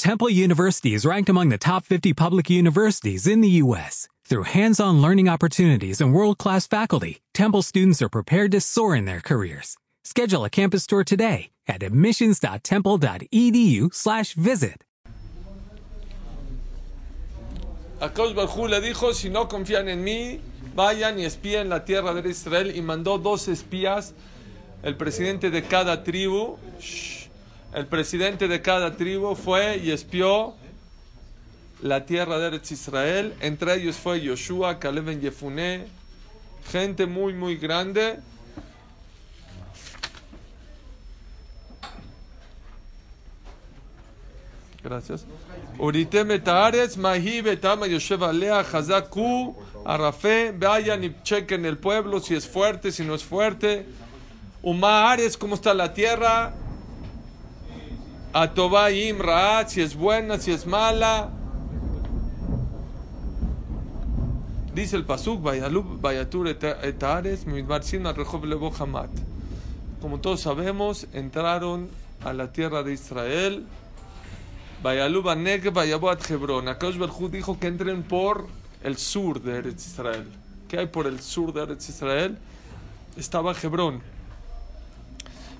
Temple University is ranked among the top 50 public universities in the U.S. Through hands-on learning opportunities and world-class faculty, Temple students are prepared to soar in their careers. Schedule a campus tour today at admissions.temple.edu/visit. Le dijo, si no confían en mí, vayan y espíen la tierra de Israel y mandó dos espías, el presidente de cada tribu, shh, el presidente de cada tribu fue y espió la tierra de Eretz Israel, entre ellos fue Yoshua, Caleb en Yefuné, gente muy muy grande. Gracias. Urite metares, mahi betama yoshev alea, hazaku, arafé, vayan y chequen el pueblo si es fuerte, si no es fuerte. Uma Ares, cómo está la tierra. Atobá Imra, si es buena, si es mala. Dice el Pasuk, Vayatur etares. Como todos sabemos, entraron a la tierra de Israel. Vayalub Aneg, Vayaboat Hebron. Akash Berjú dijo que entren por el sur de Eretz Israel. ¿Qué hay por el sur de Eretz Israel? Estaba Hebrón.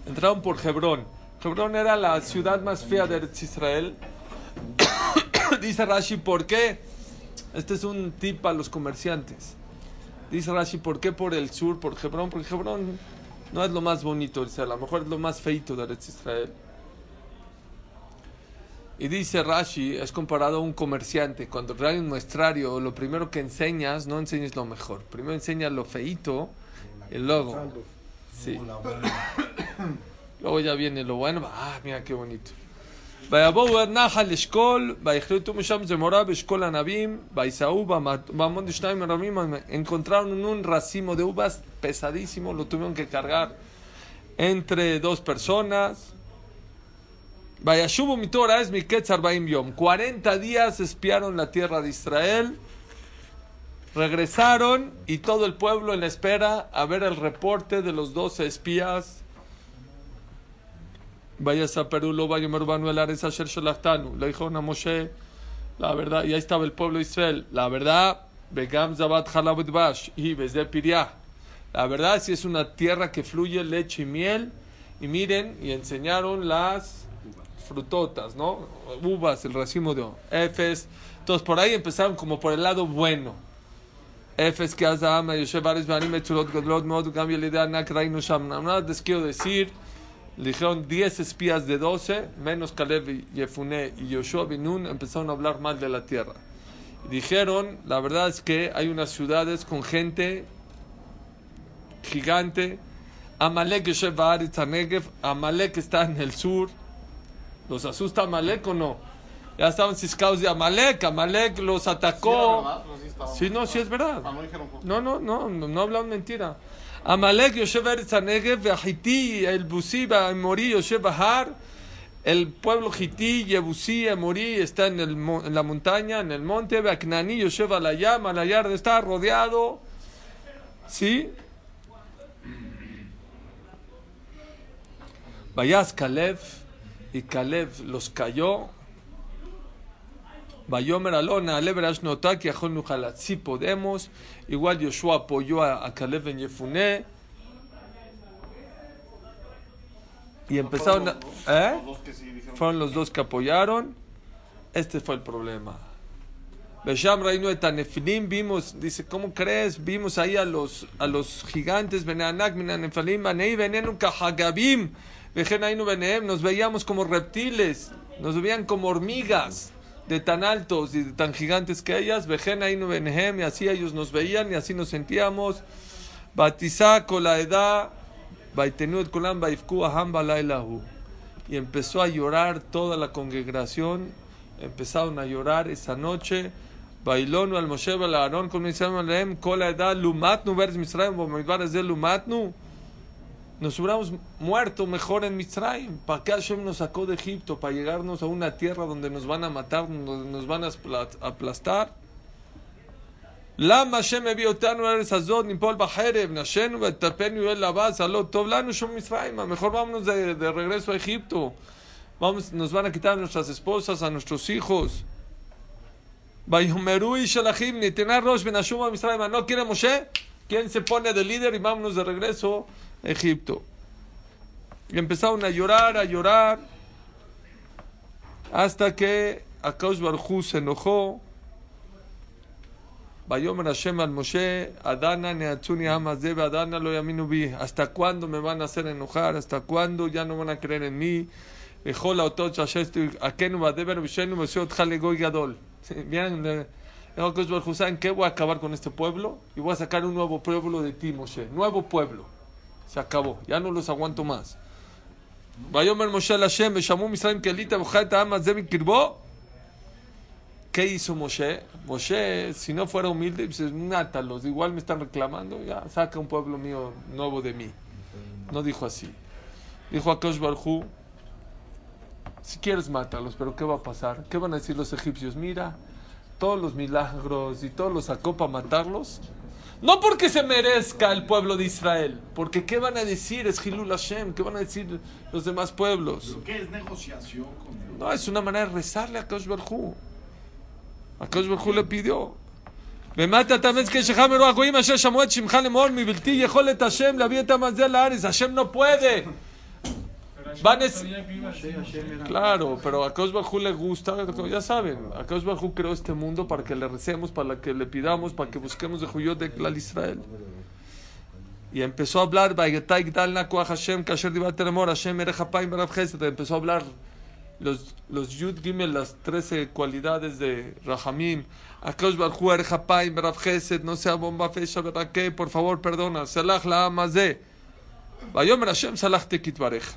Entraron por Hebrón. Hebrón era la ciudad más fea de Israel. Dice Rashi, ¿por qué? Este es un tip a los comerciantes. Dice Rashi, ¿por qué por el sur, por Hebrón? Porque Hebrón no es lo más bonito, dice, a lo mejor es lo más feito de Eretz Israel. Y dice Rashi, es comparado a un comerciante. Cuando trae un muestrario, lo primero que enseñas, no enseñes lo mejor. Primero enseñas lo feito y luego... Sí. Luego ya viene lo bueno. Ah, mira qué bonito. ויבואו עד נחל אשכול, ויחלטו משם זמורה באשכול ענבים, ויסעו במון de שניים רמים, encontraron un racimo de uvas pesadísimo, lo tuvieron que cargar entre dos personas. Vayashubu mi Torah es mi Ketzar Yom. 40 días espiaron la tierra de Israel, regresaron y todo el pueblo en espera a ver el reporte de los 12 espías vaya a Perú, vaya Merbanu el Ares Asher Shalachtanu. Le dijo a Moshe, la verdad, y ahí estaba el pueblo de Israel. La verdad, Begam Zabat Halabut Bash y de Piriah. La verdad, si es una tierra que fluye leche y miel. Y miren, y enseñaron las frutotas, ¿no? Uvas, el racimo de Efes. Entonces por ahí empezaron como por el lado bueno. Efes que Azam, Yosef Ares, Banim, Etzulot, Godlot, Mod, Gam, Yelidea, Nak, Rainu, Sham. Nada les quiero decir le dijeron 10 espías de 12, menos Caleb, Yefuné y Yoshua Binun, empezaron a hablar mal de la tierra. Dijeron, la verdad es que hay unas ciudades con gente gigante. Amalek Amalek está en el sur. ¿Los asusta Amalek o no? Ya estaban ciscados de Amalek, Amalek los atacó. Sí, no, sí es verdad. No, no, no, no, no hablan mentira. Amalek Yoshev Eretz Hanegev, Hiti, el Busí, Morí, Yoshev Bahar, el pueblo Hiti, Yebusí, Morí, está en, el, en la montaña, en el monte, Aknani, Yoshev Alayam, Alayar está rodeado, ¿sí? Vayas Kalev, y Kalev los cayó, Bayomer Alona, Aleverash Notaki, Ajón Nujalat. Sí podemos. Igual Yoshua apoyó a, a Caleb en Yefuné. Y empezaron. Fueron los, ¿Eh? los dos que sí dijeron Fueron los dos que apoyaron. Este fue el problema. Besham Reino de vimos, dice, ¿cómo crees? Vimos ahí a los, a los gigantes, Beneanak, Beneanefalim, Banei, Venenu, Kahagabim, Bejenainu, Beneem, nos veíamos como reptiles, nos veían como hormigas de tan altos y de tan gigantes que ellas, Bejenainu, Benehem, y así ellos nos veían y así nos sentíamos. Batizá con la edad, Baitenuet Kolam, Baifku, Aham, Balailahu. Y empezó a llorar toda la congregación, empezaron a llorar esa noche. Bailonu al Moshe al Aarón con Misraim Aleem, con la edad Lumatnu vers Misraim, Bomidbares de Lumatnu Nos hubiéramos muerto mejor en Misraim. ¿Para qué Hashem nos sacó de Egipto? ¿Para llegarnos a una tierra donde nos van a matar, donde nos van a apla- aplastar? למה השם הביא אותנו לארץ הזאת, ניפול בחרב, נשנו וטפנו אל הבא, סלו טוב לנו שום מצרים, mejor vámonos de, de regreso a Egipto. Vamos, nos van a quitar a nuestras esposas, a nuestros hijos. Vayomeru y Shalachim, ni tener Rosh Benashuma Misraim. ¿No quiere Moshe? ¿Quién se pone de líder y vámonos de regreso a Egipto? Y empezaron a llorar, a llorar, hasta que Akash Barjú se enojó. Vayomer Hashem al Moshe, Adana neatzuni Hamazebe, Adana lo yaminu. ¿Hasta cuándo me van a hacer enojar? ¿Hasta cuándo ya no van a creer en mí? Bejola otot shashestu akenu badeber bishenu mesiot jalegoy gadol. Bien, Akash Barjú, ¿saben qué? Voy a acabar con este pueblo y voy a sacar un nuevo pueblo de ti, Moshe. Nuevo pueblo. Se acabó. Ya no los aguanto más. Moshe Hashem. ¿Qué hizo Moshe? Moshe, si no fuera humilde, dice, mátalos, igual me están reclamando, ya, saca un pueblo mío nuevo de mí. No dijo así. Dijo a Kosh Barhu, si quieres mátalos, pero ¿qué va a pasar? ¿Qué van a decir los egipcios? Mira, todos los milagros y todos los sacó para matarlos. No porque se merezca el pueblo de Israel, porque ¿qué van a decir? Es Hilul Hashem, ¿qué van a decir los demás pueblos? ¿Pero qué es negociación con Dios? No, es una manera de rezarle a Kosh Barhu. A Kosh Barhu le pidió. ומטה תאמץ כשך מרוח הגויים אשר שמעו את שמך לאמור מבלתי יכולת השם להביא את המזה לארץ. השם no puede. Van es- Claro, pero a Kosh Barhu le gusta, ya saben, a Kosh Barhu creó este mundo para que le recemos, para que le pidamos, para que busquemos de Juyot de Klal Israel. Y empezó a hablar, "Vayetai gdal na koach Hashem, kasher Hashem erech hapayim berav chesed". empezó a hablar los, los Yud Gimel, las 13 cualidades de Rahamim. Akash Barhu erech hapayim berav chesed, no sea bomba fecha, que por favor, perdona. Salach la amazé. Vayomer Hashem salach te kitvareja.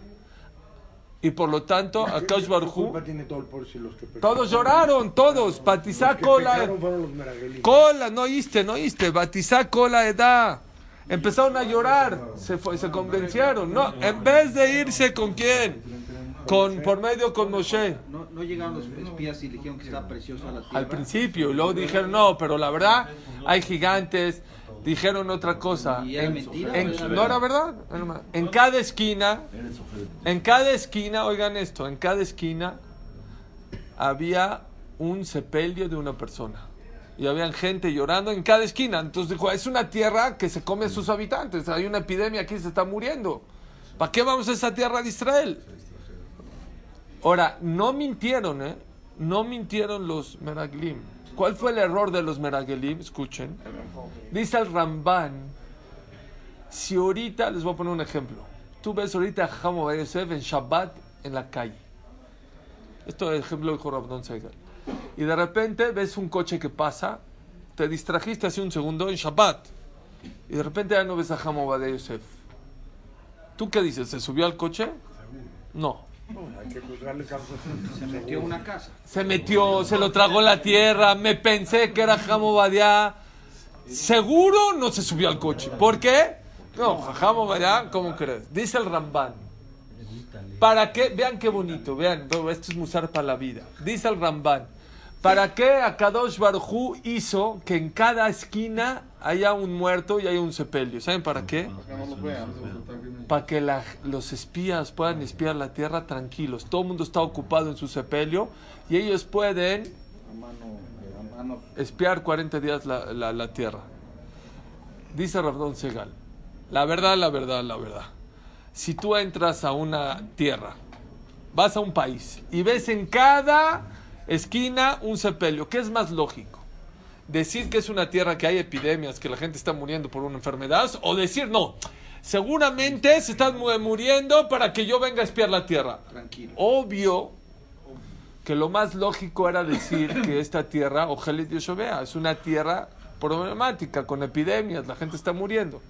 Y por lo tanto, Akash ¿Qué Baruj culpa tiene todo el pueblo si los que pecaron? todos lloraron, todos. Batizá cola. Cola, no oíste, no oíste. Batizá cola edad. Empezaron a llorar, se, fue- se convencieron. No, en vez de irse con quién, con por medio con Moshe. No, no llegaron los espías y le dijeron que estaba preciosa la tierra. Al principio, y luego dijeron no, pero la verdad hay gigantes. Dijeron otra cosa. ¿Y En- en- no era verdad. En cada esquina, en cada esquina, oigan esto, en cada esquina había un sepelio de una persona. Y habían gente llorando en cada esquina. Entonces dijo, es una tierra que se come a sus habitantes. Hay una epidemia aquí, se está muriendo. ¿Para qué vamos a esa tierra de Israel? Ahora, no mintieron, ¿eh? No mintieron los Meraglim. ¿Cuál fue el error de los Meraglim? Escuchen. Dice el Ramban, si ahorita, les voy a poner un ejemplo. Tú ves ahorita a Jamo Yosef en Shabbat en la calle. Esto es ejemplo dijo Rabdon Segal. Y de repente ves un coche que pasa, te distrajiste hace un segundo en Shabbat. Y de repente ya no ves a Jamo Yosef. ¿Tú qué dices? ¿Se subió al coche? No. Hay que juzgarle causas. Se metió una casa. Se metió, se lo tragó la tierra, me pensé que era Jamo Badiá. Seguro no se subió al coche. ¿Por qué? No, Jamo Badiá, ¿cómo crees? Dice el Ramban. ¿Para qué? Vean qué bonito, vean, esto es musar para la vida. Dice el Ramban. ¿Para qué Akadosh Barujú hizo que en cada esquina haya un muerto y haya un sepelio? ¿Saben para qué? para que la- los espías puedan espiar la tierra tranquilos. Todo el mundo está ocupado en su sepelio y ellos pueden espiar 40 días la, la- la tierra. Dice Rabdón Segal, la verdad, la verdad, la verdad. Si tú entras a una tierra, vas a un país y ves en cada esquina un sepelio, ¿qué es más lógico? Decir que es una tierra que hay epidemias, que la gente está muriendo por una enfermedad, o decir no, seguramente se están mu- muriendo para que yo venga a espiar la tierra. Tranquilo. Obvio que lo más lógico era decir que esta tierra, Ojelet Yoshovea, es una tierra problemática, con epidemias, la gente está muriendo.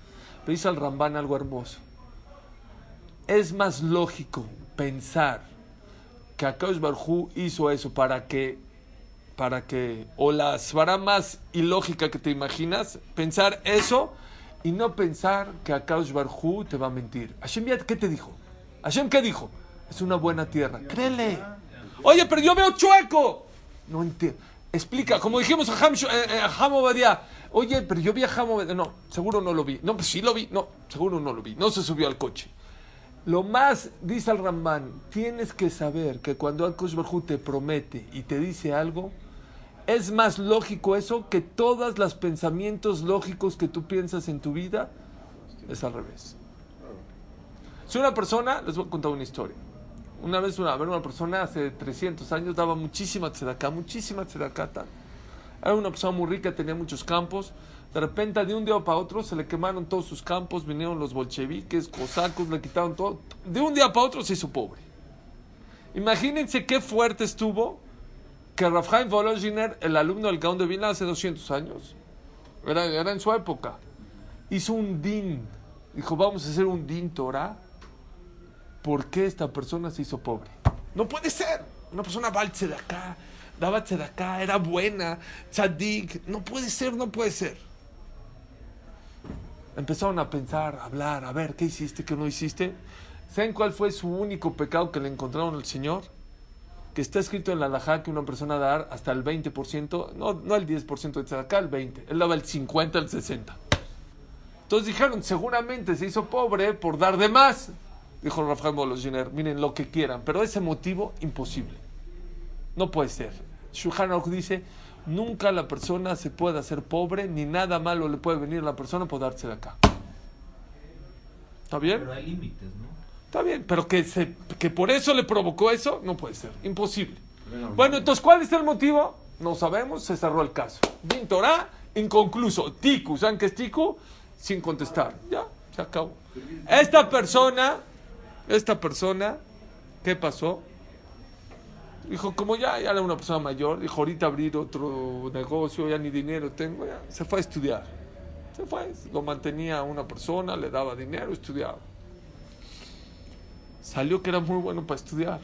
Pero dice el Ramban algo hermoso. Es más lógico pensar que Akash Barjú hizo eso para que, para que, o la svara más ilógica que te imaginas, pensar eso y no pensar que Akadosh Barhu te va a mentir. Hashem, ¿qué te dijo? Hashem, ¿qué dijo? Es una buena tierra. Créele. Oye, pero yo veo chueco. No entiendo. Explica, como dijimos a Ham, eh, eh. Oye, pero yo vi a. No, seguro no lo vi. No, pues sí lo vi. No, seguro no lo vi. No se subió al coche. Lo más, dice el Ramban, tienes que saber que cuando Akadosh Barhu te promete y te dice algo, es más lógico eso que todos los pensamientos lógicos que tú piensas en tu vida. Es al revés. Si una persona, les voy a contar una historia. Una vez una, una persona hace 300 años daba muchísima tzedakah, muchísima tzedakah. tal. Era una persona muy rica, tenía muchos campos. De repente, de un día para otro, se le quemaron todos sus campos, vinieron los bolcheviques, cosacos, le quitaron todo. De un día para otro se hizo pobre. Imagínense qué fuerte estuvo que Rafael Volozhiner, el alumno del Gaon de Vilna hace 200 años, era, en su época, hizo un din. Dijo, vamos a hacer un din Torah. ¿Por qué esta persona se hizo pobre? No puede ser. Una persona va al tzedakah, daba tzedakah, era buena, tzadik. No puede ser, no puede ser. Empezaron a pensar, a hablar, a ver, ¿qué hiciste, qué no hiciste? ¿Saben cuál fue su único pecado que le encontraron al Señor? Que está escrito en la halajá que una persona dar hasta el 20%, no, no el 10% de tzedakah, el 20%, él daba el 50, el 60. Entonces dijeron, seguramente se hizo pobre por dar de más. Dijo Rafael Molosiner, miren lo que quieran, pero ese motivo imposible. No puede ser. Aruch dice, nunca la persona se puede hacer pobre, ni nada malo le puede venir a la persona por darse de acá. ¿Está bien? Pero hay límites, ¿no? Está bien, pero que, se, que por eso le provocó eso, no puede ser, imposible. Bueno, entonces, ¿cuál es el motivo? No sabemos, se cerró el caso. Din Torah, inconcluso. Tiku, ¿saben qué es Tiku? Sin contestar. Ya, se acabó. Esta persona, esta persona, ¿qué pasó? Dijo, como ya, ya era una persona mayor, dijo, ahorita abrir otro negocio, ya ni dinero tengo, ya. Se fue a estudiar. Se fue, lo mantenía una persona, le daba dinero, estudiaba salió que era muy bueno para estudiar.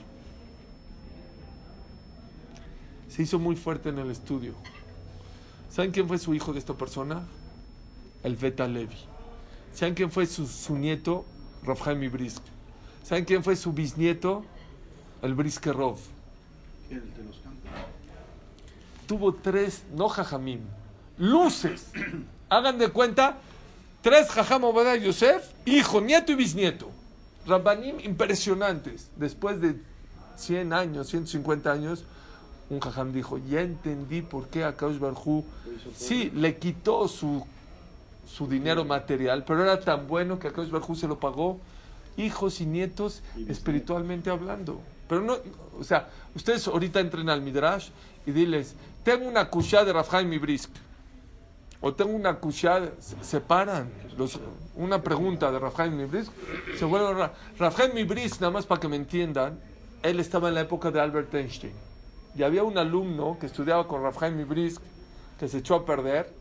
Se hizo muy fuerte en el estudio. ¿Saben quién fue su hijo de esta persona? El Beta Levi. ¿Saben quién fue su, su nieto? Rafael Brisk. ¿Saben quién fue su bisnieto? El Briskerov. El de los campos. Tuvo tres, no jajamim, luces. Hagan de cuenta, tres jajam Obadiah Yosef, hijo, nieto y bisnieto. Rabbanim impresionantes. Después de 100 años, 150 años, un jajam dijo, ya entendí por qué a Kaush Barhu, sí, le quitó su, su dinero material, pero era tan bueno que a Kaush Barhu se lo pagó, hijos y nietos, espiritualmente hablando. Pero no, o sea, ustedes ahorita entren al Midrash y diles, tengo una kushá de Rafhaim Ibrisk, o tengo una kushá, se separan. Los, una pregunta de Rafhaim Mibrisk, se vuelve Ra- Rafhaim Mibrisk, nada más para que me entiendan, él estaba en la época de Albert Einstein. Y había un alumno que estudiaba con Rafhaim Mibrisk que se echó a perder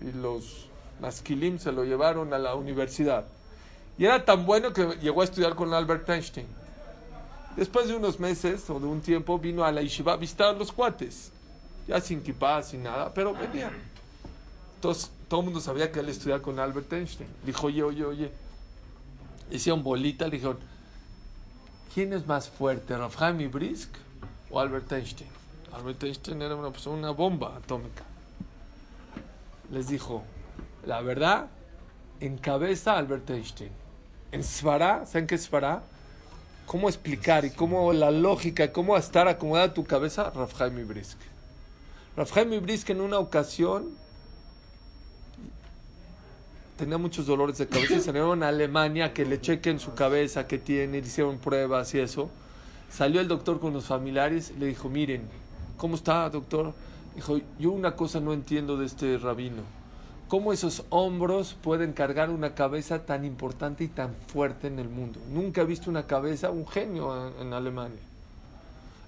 y los masquilim se lo llevaron a la universidad. Y era tan bueno que llegó a estudiar con Albert Einstein. Después de unos meses o de un tiempo vino a la yeshiva a visitar los cuates. Ya sin kipá, sin nada, pero venía. Entonces todo el mundo sabía que él estudiaba con Albert Einstein. Dijo, oye, oye, oye. Hicieron bolita, le dijeron, ¿quién es más fuerte, Rafhaim Brisk o Albert Einstein? Albert Einstein era una, persona, una bomba atómica. Les dijo, la verdad, encabeza Albert Einstein. En Svará, ¿saben qué es Svará? ¿Cómo explicar y cómo la lógica, cómo estar acomodada tu cabeza? Rafhaim Brisk. Rafhaim Brisk en una ocasión tenía muchos dolores de cabeza y salieron a Alemania que le chequen su cabeza, que tiene, le hicieron pruebas y eso. Salió el doctor con los familiares y le dijo, miren, ¿cómo está, doctor? Dijo, yo una cosa no entiendo de este rabino. ¿Cómo esos hombros pueden cargar una cabeza tan importante y tan fuerte en el mundo? Nunca he visto una cabeza, un genio en, en Alemania.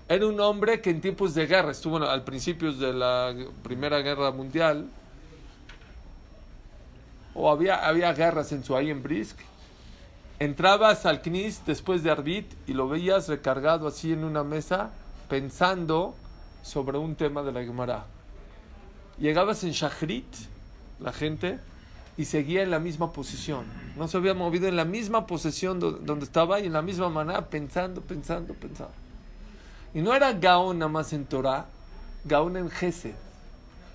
Era un hombre que en tiempos de guerra, estuvo al principio de la Primera Guerra Mundial, o había, había guerras en su ahí en Brisk. Entrabas al Knis después de Arbit y lo veías recargado así en una mesa, pensando sobre un tema de la Gemara. Llegabas en Shachrit, la gente, y seguía en la misma posición. No se había movido en la misma posición do- donde estaba y en la misma manera, pensando, pensando, pensando. Y no era Gaón nada más en Torah, Gaón en Gesed.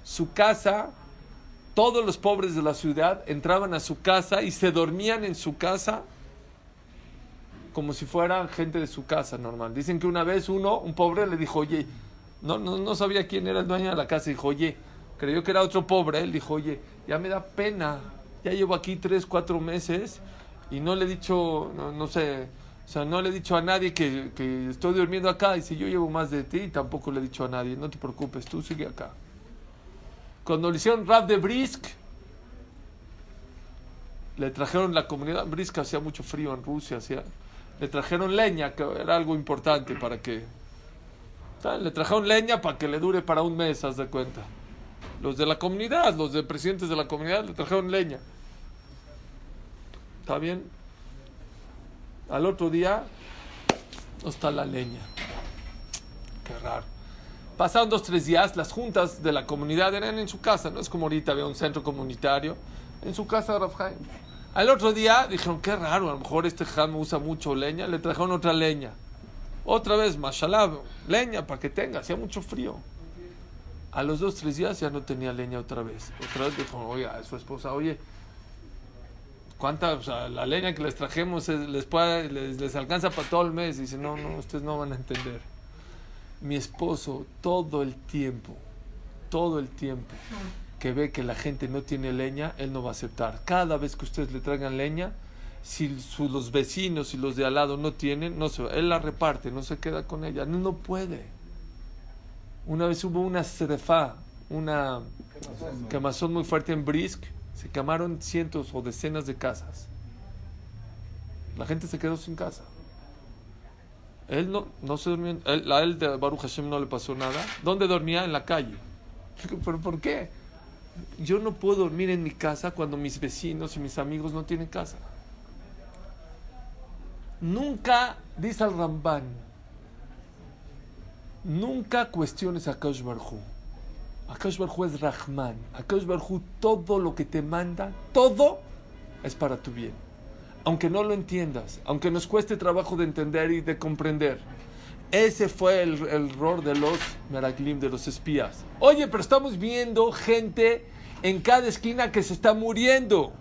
Su casa, todos los pobres de la ciudad entraban a su casa y se dormían en su casa como si fueran gente de su casa normal. Dicen que una vez uno, un pobre, le dijo, oye, no, no, no sabía quién era el dueño de la casa. Dijo, oye, creyó que era otro pobre. Él dijo, oye, ya me da pena. Ya llevo aquí tres, cuatro meses y no le he dicho, no, no sé, o sea, no le he dicho a nadie que, que estoy durmiendo acá. Y si yo llevo más de ti, tampoco le he dicho a nadie. No te preocupes, tú sigue acá. Cuando le hicieron rap de Brisk, le trajeron la comunidad. Brisk hacía mucho frío en Rusia, hacía, le trajeron leña, que era algo importante para que. ¿saben? Le trajeron leña para que le dure para un mes, haz de cuenta. Los de la comunidad, los de presidentes de la comunidad, le trajeron leña. ¿Está bien? Al otro día, no está la leña. Qué raro. Pasaron dos, tres días, las juntas de la comunidad eran en su casa, no es como ahorita había un centro comunitario, en su casa de Chaim. Al otro día dijeron, qué raro, a lo mejor este Jam usa mucho leña, le trajeron otra leña. Otra vez, mashallah, leña para que tenga, hacía mucho frío. A los dos, tres días ya no tenía leña otra vez. Otra vez dijo, oye, a su esposa, oye, ¿cuánta, o sea, la leña que les trajemos es- les, puede- les, les alcanza para todo el mes? dice, no, no, ustedes no van a entender. Mi esposo todo el tiempo, todo el tiempo que ve que la gente no tiene leña, él no va a aceptar. Cada vez que ustedes le traigan leña, si su- los vecinos y los de al lado no tienen, no se, él la reparte, no se queda con ella. No, no puede. Una vez hubo una serefá, una quemazón muy fuerte en Brisk, se quemaron cientos o decenas de casas. La gente se quedó sin casa. Él no, no se durmió, él, a él de Baruch Hashem no le pasó nada. ¿Dónde dormía? En la calle. ¿Pero por qué? Yo no puedo dormir en mi casa cuando mis vecinos y mis amigos no tienen casa. Nunca, dice el Ramban, nunca cuestiones a Kaush Barhu. Akash Barhu es Rahman. Akash Barhu, todo lo que te manda, todo es para tu bien. Aunque no lo entiendas, aunque nos cueste trabajo de entender y de comprender. Ese fue el, el error de los Meraglim, de los espías. Oye, pero estamos viendo gente en cada esquina que se está muriendo.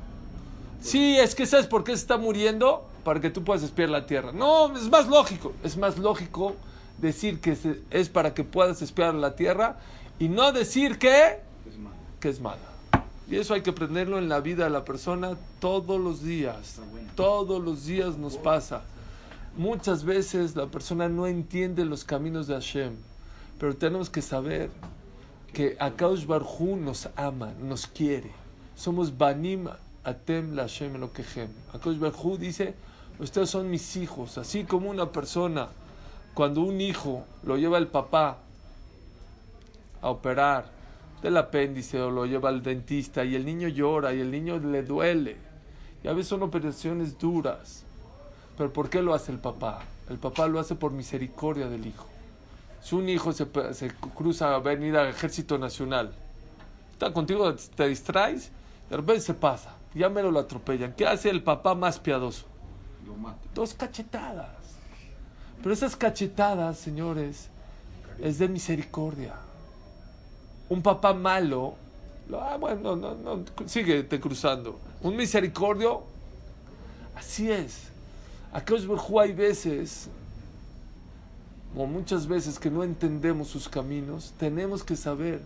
Sí, es que ¿sabes por qué se está muriendo? Para que tú puedas espiar la tierra. No, es más lógico. Es más lógico decir que es para que puedas espiar la tierra y no decir que, Es que es mala. Y eso hay que aprenderlo en la vida de la persona todos los días. Todos los días nos pasa. Muchas veces la persona no entiende los caminos de Hashem, pero tenemos que saber que Akaush Barhu nos ama, nos quiere. Somos Banim Atem la Hashem Elokehem. Akaush Barhu dice, ustedes son mis hijos, así como una persona, cuando un hijo lo lleva el papá a operar del apéndice o lo lleva al dentista y el niño llora y el niño le duele. Y a veces son operaciones duras. Pero ¿por qué lo hace el papá? El papá lo hace por misericordia del hijo. Si un hijo se, se cruza a venir al ejército nacional, está contigo, te distraes, de repente se pasa, ya mero lo atropellan. ¿Qué hace el papá más piadoso? Lo mata. Dos cachetadas. Pero esas cachetadas, señores, es de misericordia. Un papá malo, lo- ah, bueno, no, no, síguete cruzando. Un misericordio, así es. Aquellos hay veces, o muchas veces que no entendemos sus caminos, tenemos que saber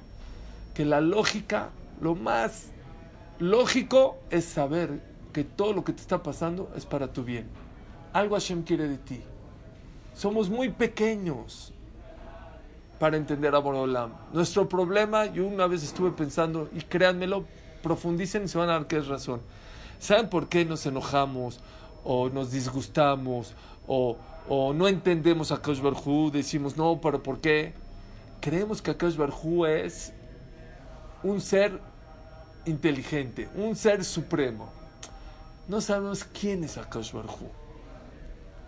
que la lógica, lo más lógico es saber que todo lo que te está pasando es para tu bien. Algo Hashem quiere de ti. Somos muy pequeños para entender a Borolam. Nuestro problema, yo una vez estuve pensando, y créanmelo, profundicen y se van a dar que es razón. ¿Saben por qué nos enojamos o nos disgustamos o, no entendemos a Kaush Barhu? Decimos, no, pero ¿por qué? Creemos que Kaush Barhu es un ser inteligente, un ser supremo. No sabemos quién es Akash Barhu.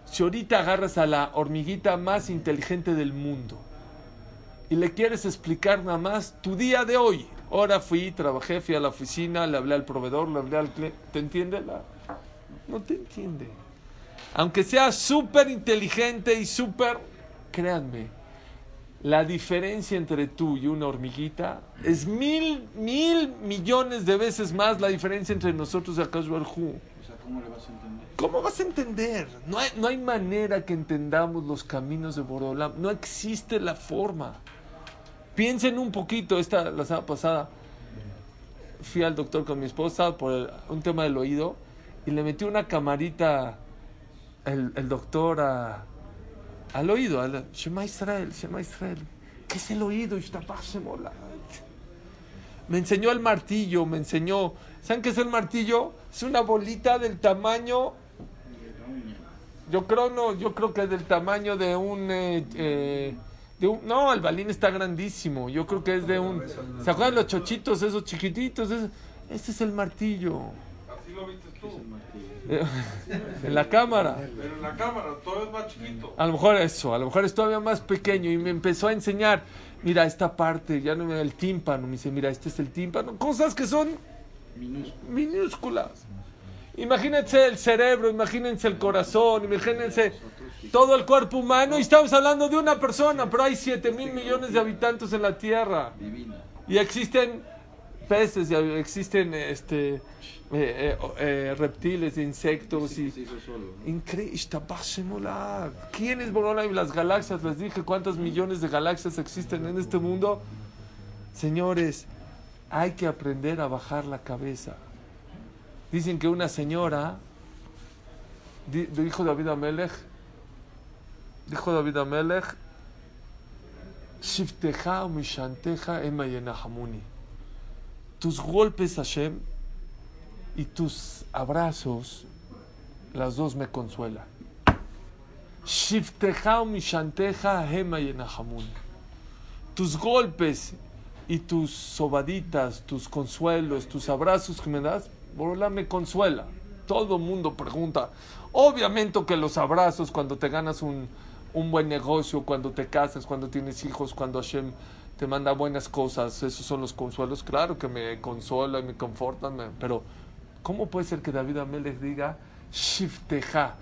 Si ahorita agarras a la hormiguita más inteligente del mundo y le quieres explicar nada más tu día de hoy. Ahora fui, trabajé, fui a la oficina, le hablé al proveedor, le hablé al cliente. ¿Te entiende? La... No te entiende. Aunque sea súper inteligente y súper, créanme, la diferencia entre tú y una hormiguita es mil, mil millones de veces más la diferencia entre nosotros y Akash Barhu. O sea, ¿cómo le vas a entender? ¿Cómo vas a entender? No hay, no hay manera que entendamos los caminos de Borolam. No existe la forma. Piensen un poquito, esta la semana pasada fui al doctor con mi esposa por un tema del oído y le metió una camarita el, el doctor al oído, al Shema Israel, Shema Israel. ¿Qué es el oído? Me enseñó el martillo, me enseñó. ¿Saben qué es el martillo? Es una bolita del tamaño. Yo creo no, yo creo que del tamaño de un, eh, eh, de un- no, el balín está grandísimo. Yo creo que es de un. ¿Se acuerdan los chochitos esos chiquititos? Ese, ese es el martillo. Así lo viste tú. En la cámara. Pero en la cámara todo es más chiquito. A lo mejor eso, a lo mejor es todavía más pequeño y me empezó a enseñar, mira esta parte, ya no me el tímpano, me dice, mira, este es el tímpano, cosas que son minúsculas. Imagínense el cerebro, imagínense el corazón, imagínense todo el cuerpo humano y estamos hablando de una persona, pero hay 7 mil millones de habitantes en la Tierra y existen peces, existen este, eh, eh, eh, reptiles, insectos y... Increíble. ¿Quién es Borola y las galaxias? Les dije cuántas millones de galaxias existen en este mundo. Señores, hay que aprender a bajar la cabeza. Dicen que una señora, di- dijo David Amelech, dijo David Amelech, Shifteja Mishanteja yenahamuni. Tus golpes, Hashem, y tus abrazos las dos me consuelan. Shifteja mishanteja yenahamun. Tus golpes y tus sobaditas, tus consuelos, tus abrazos que me das, Borola me consuela. Todo mundo pregunta. Obviamente que los abrazos cuando te ganas un, un buen negocio, cuando te casas, cuando tienes hijos, cuando Hashem te manda buenas cosas, esos son los consuelos. Claro que me consuela y me confortan, pero ¿cómo puede ser que David Amelech diga, Shifteja,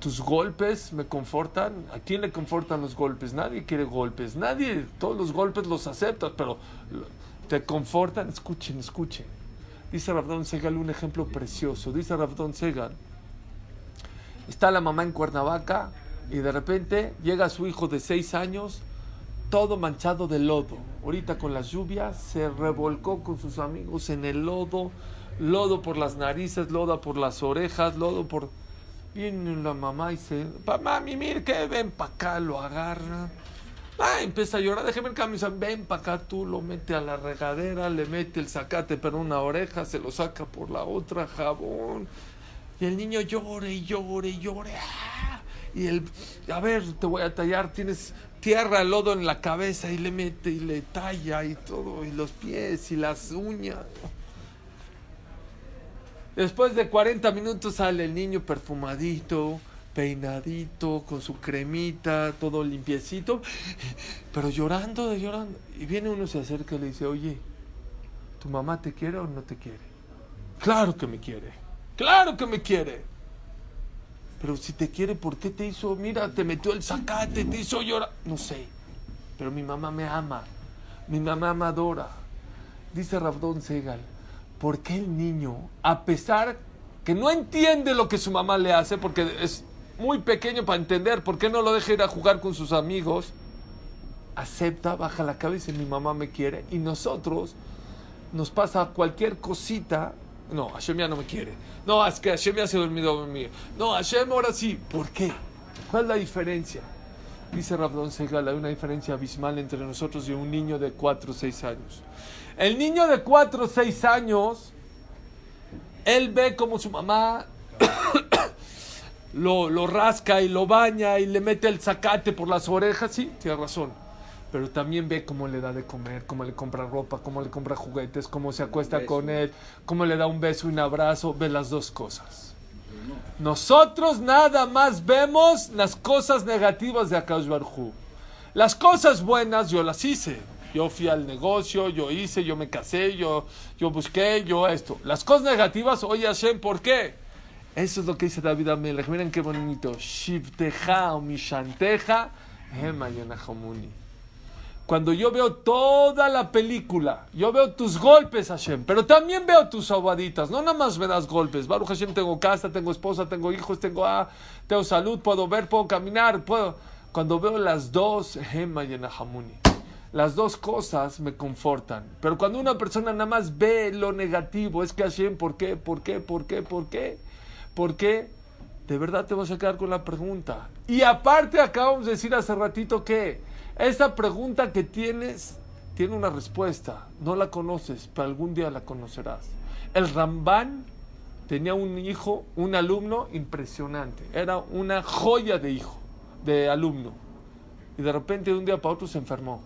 tus golpes me confortan? ¿A quién le confortan los golpes? Nadie quiere golpes, nadie, todos los golpes los aceptas, pero te confortan. Escuchen, escuchen. Dice Rabdon Segal un ejemplo precioso. Dice Rabdon Segal, está la mamá en Cuernavaca y de repente llega su hijo de seis años todo manchado de lodo. Ahorita con las lluvias se revolcó con sus amigos en el lodo, lodo por las narices, lodo por las orejas, lodo por... Viene la mamá y dice, "Pa, mami, mire que ven para acá, lo agarra. Ah, empieza a llorar, déjeme el camisa, ven para acá, tú lo mete a la regadera, le mete el zacate por una oreja, se lo saca por la otra, jabón. Y el niño llore y llore y llore. ¡ah! Y el, a ver, te voy a tallar, tienes tierra, lodo en la cabeza y le mete y le talla y todo, y los pies y las uñas. Después de 40 minutos sale el niño perfumadito, peinadito, con su cremita, todo limpiecito, pero llorando, llorando. Y viene uno, se acerca y le dice, oye, ¿tu mamá te quiere o no te quiere? Claro que me quiere, claro que me quiere. Pero si te quiere, ¿por qué te hizo? Mira, te metió el zacate, te hizo llorar. No sé, pero mi mamá me ama, mi mamá me adora. Dice Rabdón Segal, ¿por qué el niño, a pesar que no entiende lo que su mamá le hace, porque es muy pequeño para entender, ¿por qué no lo deja ir a jugar con sus amigos? Acepta, baja la cabeza y mi mamá me quiere. Y nosotros nos pasa cualquier cosita. No, Hashem ya no me quiere. No, es que Hashem ya se de mí. No, Hashem ahora sí. ¿Por qué? ¿Cuál es la diferencia? Dice Rabdon Segal, hay una diferencia abismal entre nosotros y un niño de 4 o 6 años. El niño de 4 o 6 años, él ve como su mamá lo, lo rasca y lo baña y le mete el zacate por las orejas. Sí, tiene razón. Pero también ve cómo le da de comer, cómo le compra ropa, cómo le compra juguetes, cómo se acuesta con él, cómo le da un beso y un abrazo. Ve las dos cosas. Nosotros nada más vemos las cosas negativas de Akash Barhu. Las cosas buenas yo las hice. Yo fui al negocio, yo hice, yo me casé, yo, yo busqué, yo esto. Las cosas negativas, oye Hashem, ¿por qué? Eso es lo que dice David Amelech. Miren qué bonito. Shivteja o mishanteja, hema yonajamuni. Cuando yo veo toda la película, yo veo tus golpes, Hashem, pero también veo tus sobaditas. No nada más me das golpes. Baruch Hashem, tengo casa, tengo esposa, tengo hijos, tengo, ah, tengo salud, puedo ver, puedo caminar, puedo. Cuando veo las dos, hema yonajamuni. Las dos cosas me confortan. Pero cuando una persona nada más ve lo negativo, es que Hashem, ¿por qué? ¿Por qué? ¿Por qué? ¿Por qué? ¿Por qué? De verdad te vas a quedar con la pregunta. Y aparte acabamos de decir hace ratito que esa pregunta que tienes tiene una respuesta. No la conoces, pero algún día la conocerás. El Ramban tenía un hijo, un alumno impresionante. Era una joya de hijo, de alumno. Y de repente de un día para otro se enfermó.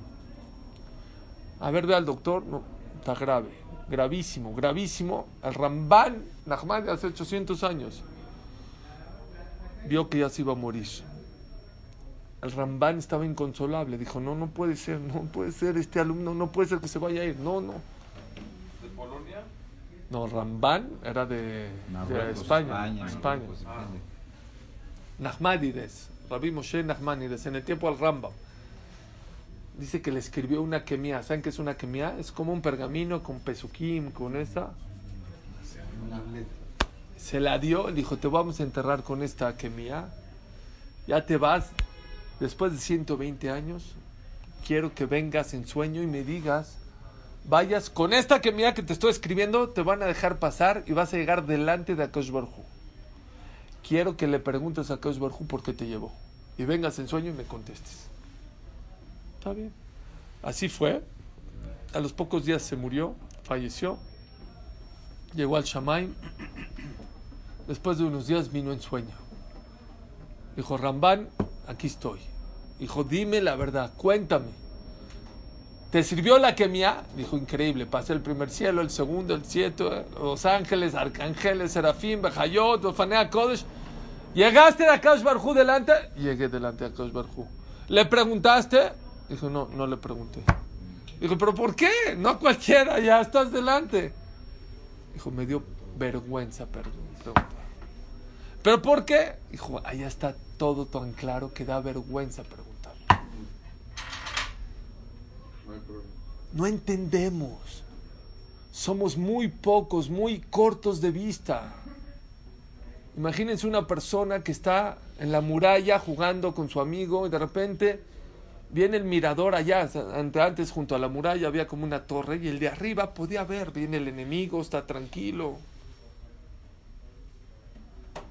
A ver, ve al doctor, no, está grave, gravísimo, gravísimo. El Ramban, Nachman de hace 800 años, vio que ya se iba a morir. El Ramban estaba inconsolable, dijo, no, no puede ser, no puede ser, este alumno no puede ser que se vaya a ir, no, no. ¿De Polonia? No, Ramban era de, España, España. Marruecos. Nachmanides, Rabbi Moshe Nachmanides, en el tiempo al Rambam. Dice que le escribió una quemia. ¿Saben qué es una quemia? Es como un pergamino con pesukim, con esa. Se la dio, dijo, te vamos a enterrar con esta quemia. Ya te vas. Después de 120 años, quiero que vengas en sueño y me digas, vayas con esta quemia que te estoy escribiendo, te van a dejar pasar y vas a llegar delante de Akash Barhu. Quiero que le preguntes a Akash Barhu por qué te llevó. Y vengas en sueño y me contestes. Está bien. Así fue. A los pocos días se murió, falleció. Llegó al Shamaim. Después de unos días vino en sueño. Dijo, Ramban, aquí estoy. Dijo, dime la verdad, cuéntame. ¿Te sirvió la quemia? Dijo, increíble. Pasé el primer cielo, el segundo, el siete, los ángeles, arcángeles, serafín, bejayot, ofanea, kodesh. ¿Llegaste a Akash Barhu delante? Llegué delante de Akash Barhu. ¿Le preguntaste? Dijo, no, no le pregunté. Dijo, ¿pero por qué? No cualquiera, ya estás delante. Dijo, me dio vergüenza preguntar. ¿Pero por qué? Dijo, allá está todo tan claro que da vergüenza preguntar. No entendemos. Somos muy pocos, muy cortos de vista. Imagínense una persona que está en la muralla jugando con su amigo y de repente viene el mirador allá. Ante- Antes junto a la muralla había como una torre y el de arriba podía ver, viene el enemigo, está tranquilo.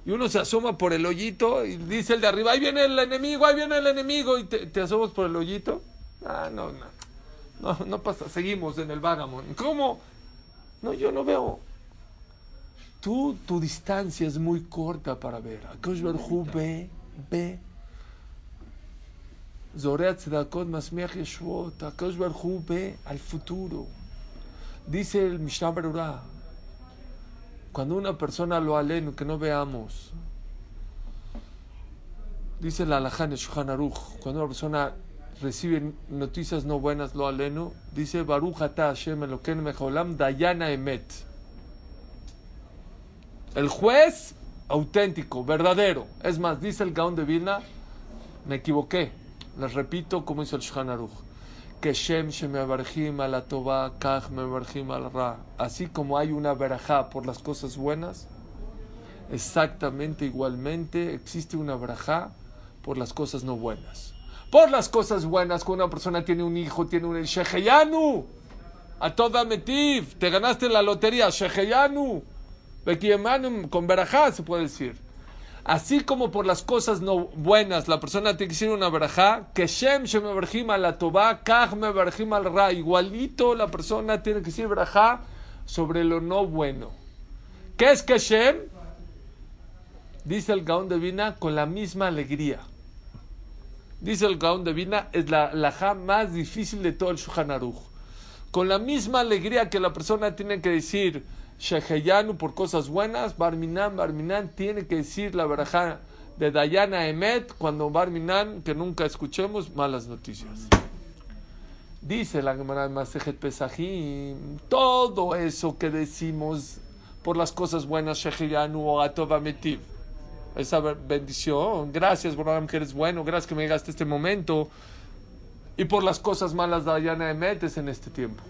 Y uno se asoma por el hoyito y dice el de arriba, ahí viene el enemigo, ahí viene el enemigo, y te, te asomas por el hoyito. Ah, no, no. No, no pasa, seguimos en el Vagamon. ¿Cómo? No, yo no veo. Tú, tu distancia es muy corta para ver. Akash ve, ve. Akash Barhu ve al futuro. Dice el Mishnah Berurah, cuando una persona lo aleno, que no veamos. Dice la Alajá en el Shulchan Aruch, cuando una persona recibe noticias no buenas, lo aleno, dice Baruch ata Hashem Eloken dayana emet. El juez auténtico, verdadero. Es más, dice el Gaón de Vilna, me equivoqué. Les repito como dice el Shulchan Aruch. Que Shem shemevarjim a la toba, kach mevarjim al ra. Así como hay una verajá por las cosas buenas, exactamente igualmente existe una verajá por las cosas no buenas. Por las cosas buenas, cuando una persona tiene un hijo, tiene un Sheheyanu, a toda metiv, te ganaste la lotería, Sheheyanu, Bekiemanu, con verajá se puede decir. Así como por las cosas no buenas, la persona tiene que decir una verajá, que Shem Shem a la toba, Kach me al ra. Igualito la persona tiene que decir verajá sobre lo no bueno. ¿Qué es que Shem? Dice el Gaón de Vina con la misma alegría. Dice el Gaón de Vina, es la laja más difícil de todo el Shulchan Aruch. Con la misma alegría que la persona tiene que decir Sheheyanu por cosas buenas, Barminan, Barminan tiene que decir la verajá de Dayana Emet cuando Barminan, que nunca escuchemos malas noticias. Dice la Gemara de Masejet Pesajim, todo eso que decimos por las cosas buenas, Shechiyanu o Atova Metiv. Esa bendición, gracias, Boram, que eres bueno, gracias que me llegaste este momento. Y por las cosas malas, Dayana Emet es en este tiempo.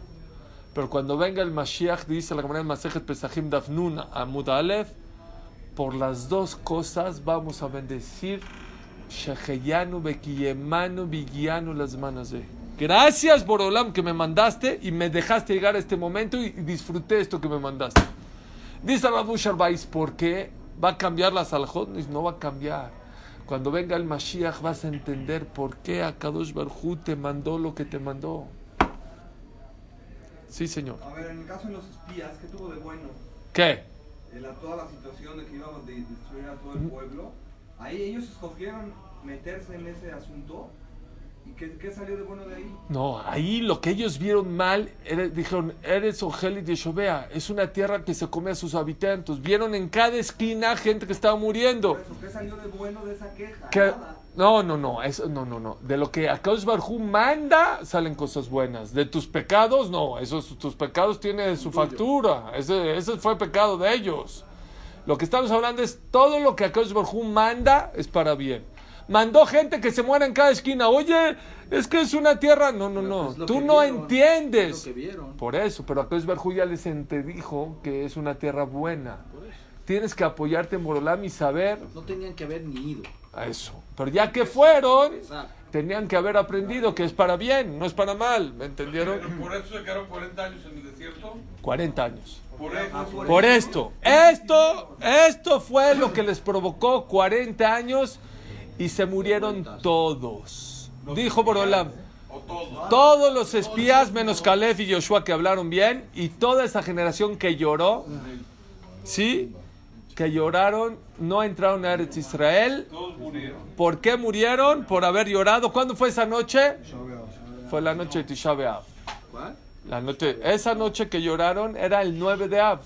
Pero cuando venga el Mashiach, dice la Gemara Masejet Pesajim Dafnun Amud Aleph, por las dos cosas vamos a bendecir Shecheyanu, Bekiyemanu, Bigiyanu, las manos de. Gracias, Borolam, que me mandaste y me dejaste llegar a este momento y disfruté esto que me mandaste. Dice Rabu Sharbais, ¿por qué va a cambiar las alajot? No va a cambiar. Cuando venga el Mashiach vas a entender por qué Akadosh Barhu te mandó lo que te mandó. Sí, señor. A ver, en el caso de los espías, ¿qué tuvo de bueno? ¿Qué? En la, toda la situación de que íbamos a destruir a todo el pueblo, ahí ellos escogieron meterse en ese asunto. ¿Y qué, qué salió de bueno de ahí? No, ahí lo que ellos vieron mal, era- dijeron, eres Ogelit de Shobea, es una tierra que se come a sus habitantes. Vieron en cada esquina gente que estaba muriendo. Eso, ¿Qué salió de bueno de esa queja? Que- Nada. No, no, no, eso, no, no, no. De lo que Akadosh Barhu manda, salen cosas buenas. De tus pecados, no. Esos, tus pecados tienen su factura. Ese, ese fue pecado de ellos. Lo que estamos hablando es todo lo que Akadosh Barhu manda es para bien. Mandó gente que se muera en cada esquina. Oye, es que es una tierra. No, no, no. Tú no vieron, entiendes. es. Por eso, pero Akadosh Barhu ya les dijo que es una tierra buena. Tienes que apoyarte en Borolam y saber No tenían que haber ni ido. a eso. Pero ya que fueron, tenían que haber aprendido que es para bien, no es para mal. ¿Me entendieron? Por eso se quedaron 40 años en el desierto. 40 años. Por eso. Por esto, esto, esto fue lo que les provocó 40 años y se murieron todos. Dijo Borolam. Todos. Todos los espías, menos Caleb y Joshua, que hablaron bien, y toda esa generación que lloró, ¿sí? Que lloraron, no entraron a Eretz Israel. ¿Por qué murieron? Por haber llorado. ¿Cuándo fue esa noche? Fue la noche de Tisha B'Av. ¿Cuál? La noche, esa noche que lloraron era el 9 de Av.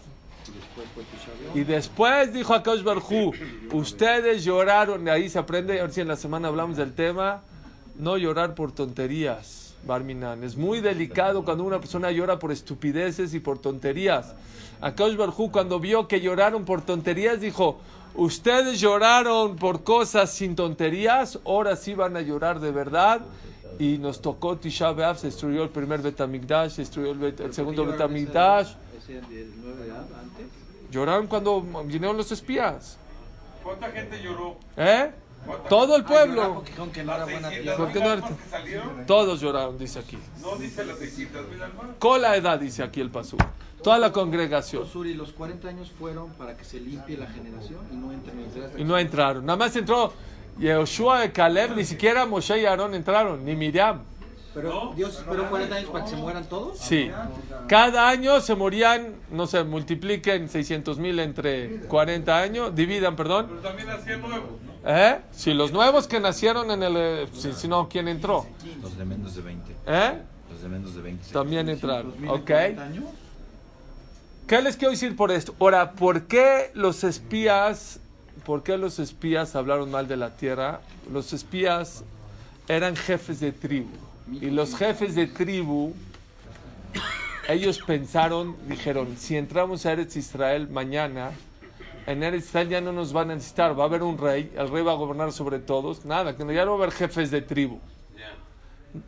Y después dijo a Kaush Barhu, ustedes lloraron, de ahí se aprende, a ver si en la semana hablamos del tema, no llorar por tonterías, Barminan. Es muy delicado cuando una persona llora por estupideces y por tonterías. A Kaush Barhu cuando vio que lloraron por tonterías dijo, ustedes lloraron por cosas sin tonterías, ahora sí van a llorar de verdad. Y nos tocó Tisha B'Av, se destruyó el primer Betamigdash, se destruyó el, bet- el segundo ¿Por qué lloraron Betamigdash. ese- ese del 9 de Av antes? Lloraron cuando vinieron los espías. ¿Cuánta gente lloró? ¿Eh? Todo el pueblo. porque dijeron que no era buena 600 tierra. ¿Por qué mil no almas ahorita? que salieron? Todos lloraron, dice aquí. No dice las 600 mil almas. Con la edad, dice aquí el pasú. Toda la congregación. Uri, los 40 años fueron para que se limpie la generación y no entren en el Y no entraron. Nada más entró Yehoshua y Caleb, ni siquiera Moshe y Aarón entraron, ni Miriam. Pero Dios esperó 40 años para que se mueran todos. Sí. Cada año se morían, no sé, multipliquen 600 mil entre 40 años, dividan, perdón. Pero también hacían nuevos, ¿no? ¿Eh? Si los nuevos que nacieron en el... eh, Si, si no, ¿quién entró? Los de menos de 20. ¿Eh? Los de menos de 20. También entraron. 2000 en ¿Ok? 40 años. ¿Qué les quiero decir por esto? Ahora, ¿por qué los espías, por qué los espías hablaron mal de la tierra? Los espías eran jefes de tribu. Y los jefes de tribu, ellos pensaron, dijeron, si entramos a Eretz Israel mañana, en Eretz Israel ya no nos van a necesitar, va a haber un rey, el rey va a gobernar sobre todos, nada, que ya no va a haber jefes de tribu.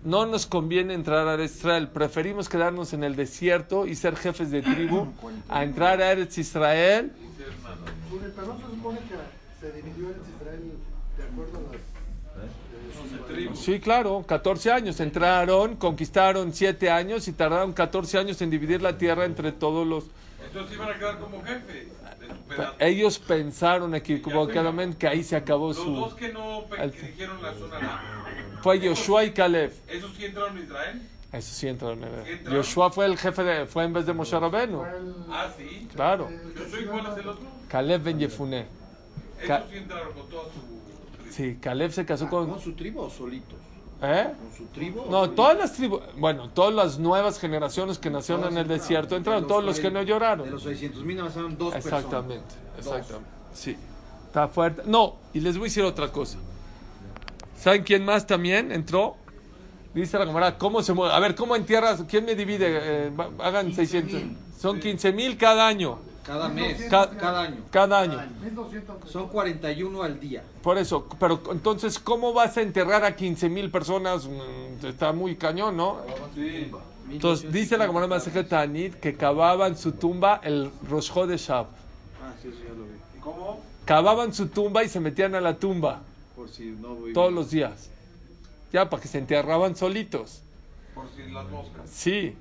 No nos conviene entrar a Eretz Israel, preferimos quedarnos en el desierto y ser jefes de tribu a entrar a Eretz Israel. Pero no se supone que se dividió en Israel de acuerdo a las... Sí, claro, 14 años. Entraron, conquistaron 7 años y tardaron 14 años en dividir la tierra entre todos los... Entonces iban a quedar como jefes. Ellos pensaron equivocadamente que ahí se acabó Los dos su... que no pe- el- que dijeron la zona A, Fue Joshua y Caleb. ¿esos sí entraron a Israel? Eso sí entraron. en-. Joshua fue el jefe de... Fue en vez de Moshe Rabenu. Ah, sí. Claro. Yo soy igual es el otro. Caleb ben Yefuné. Esos sí entraron con toda su. tribu. Sí, Caleb se casó ¿Con con... su tribu o solitos? ¿Eh? ¿Con su tribu? No, todas las tribus, bueno, todas las nuevas generaciones que nacieron en el entraron. desierto De entraron, los todos los que no 40 lloraron. De los 600 mil dos Exactamente, personas. Dos. exactamente, sí. Está fuerte. No, y les voy a decir otra cosa. ¿Saben quién más también entró? Dice la camarada, ¿cómo se mueve? A ver, ¿cómo entierras? ¿Quién me divide? Eh, hagan 600. Son 15 mil cada año. Cada mes, Ca- cada año. Cada año. 1200 Son 41 al día. Por eso, pero entonces, ¿cómo vas a enterrar a 15 mil personas? Mm, Está muy cañón, ¿no? Entonces, dice la camarada Masejet Tanit que cavaban su tumba el Rosh de Shab. Ah, sí, sí, ya lo vi. ¿Cómo? Cavaban su tumba y se metían a la tumba Por si no voy. todos los días. Ya, para que se enterraban solitos. Por si las moscas. Sí.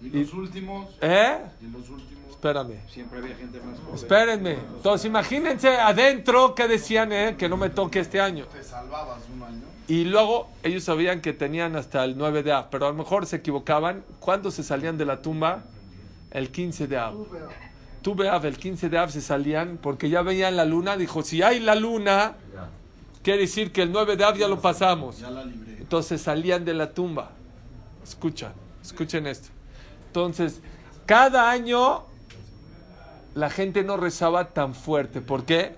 Y los últimos, ¿Eh? y los últimos. Espérame. Siempre había gente más pobre. Espérenme. Entonces, imagínense adentro que decían, ¿eh? Que no me toque este año. Te salvabas un año. Y luego ellos sabían que tenían hasta el 9 de Av, pero a lo mejor se equivocaban. ¿Cuándo se salían de la tumba? El 15 de Av. Tú Av, el 15 de Av se salían porque ya veían la luna. Dijo, si hay la luna, quiere decir que el 9 de Av ya lo pasamos. Ya la libré. Entonces salían de la tumba. Escuchan, escuchen esto. Entonces, cada año la gente no rezaba tan fuerte. ¿Por qué?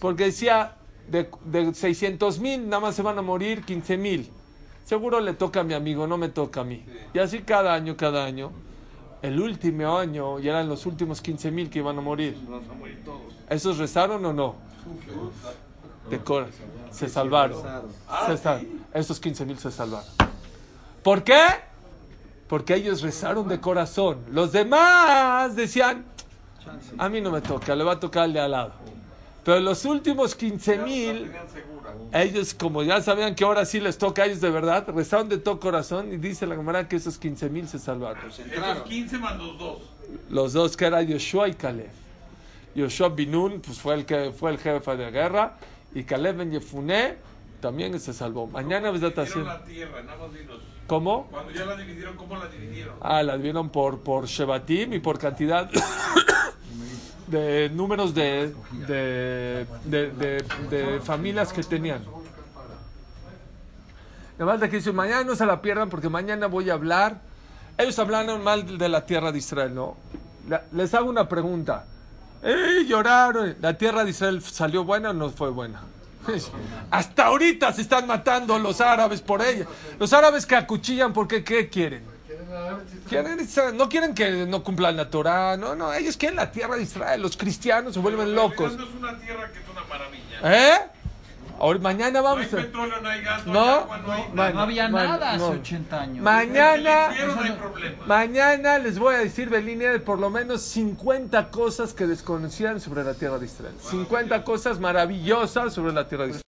Porque decía, de, de 600 mil nada más se van a morir 15 mil. Seguro le toca a mi amigo, no me toca a mí. Y así cada año, cada año. El último año, ya eran los últimos 15 mil que iban a morir. ¿Esos rezaron o no? De cora. Se salvaron. Se sal- Esos 15 mil se salvaron. ¿Por qué? Porque ellos rezaron de corazón. Los demás decían, a mí no me toca, le va a tocar al de al lado. Pero los últimos 15 mil, ellos como ya sabían que ahora sí les toca a ellos de verdad, rezaron de todo corazón y dice la camarada que esos 15 mil se salvaron. Esos 15 más los dos. Los dos que era Yoshua y Caleb. Yoshua Binun pues fue el que fue el jefe de guerra y Caleb Ben Yefuné también se salvó. Mañana ves Dividieron la tierra, nada más dinos. ¿Cómo? Cuando ya la dividieron, ¿cómo la dividieron? Ah, las vieron por, por Shebatim y por cantidad de números de, de, de, de- familias que tenían. Nada más de que dice, mañana no se la pierdan porque mañana voy a hablar. Ellos hablaron mal de la tierra de Israel, ¿no? Les hago una pregunta. ¡Ey, lloraron! ¿La tierra de Israel salió buena o no fue buena? Hasta ahorita se están matando los árabes por ella. Los árabes que acuchillan porque ¿qué quieren? Quieren Israel, no quieren que no cumplan la Torah, no, no, ellos quieren la tierra de Israel, los cristianos se vuelven locos. Es una tierra que es una maravilla. ¿Eh? Ahora, mañana No hay vamos petróleo, no hay gas, no, No, hay agua, no hay nada. No había nada hace no. 80 años. Mañana, mañana les voy a decir, Belín, de por lo menos 50 cosas que desconocían sobre la tierra de Israel. 50 cosas maravillosas sobre la tierra de Israel.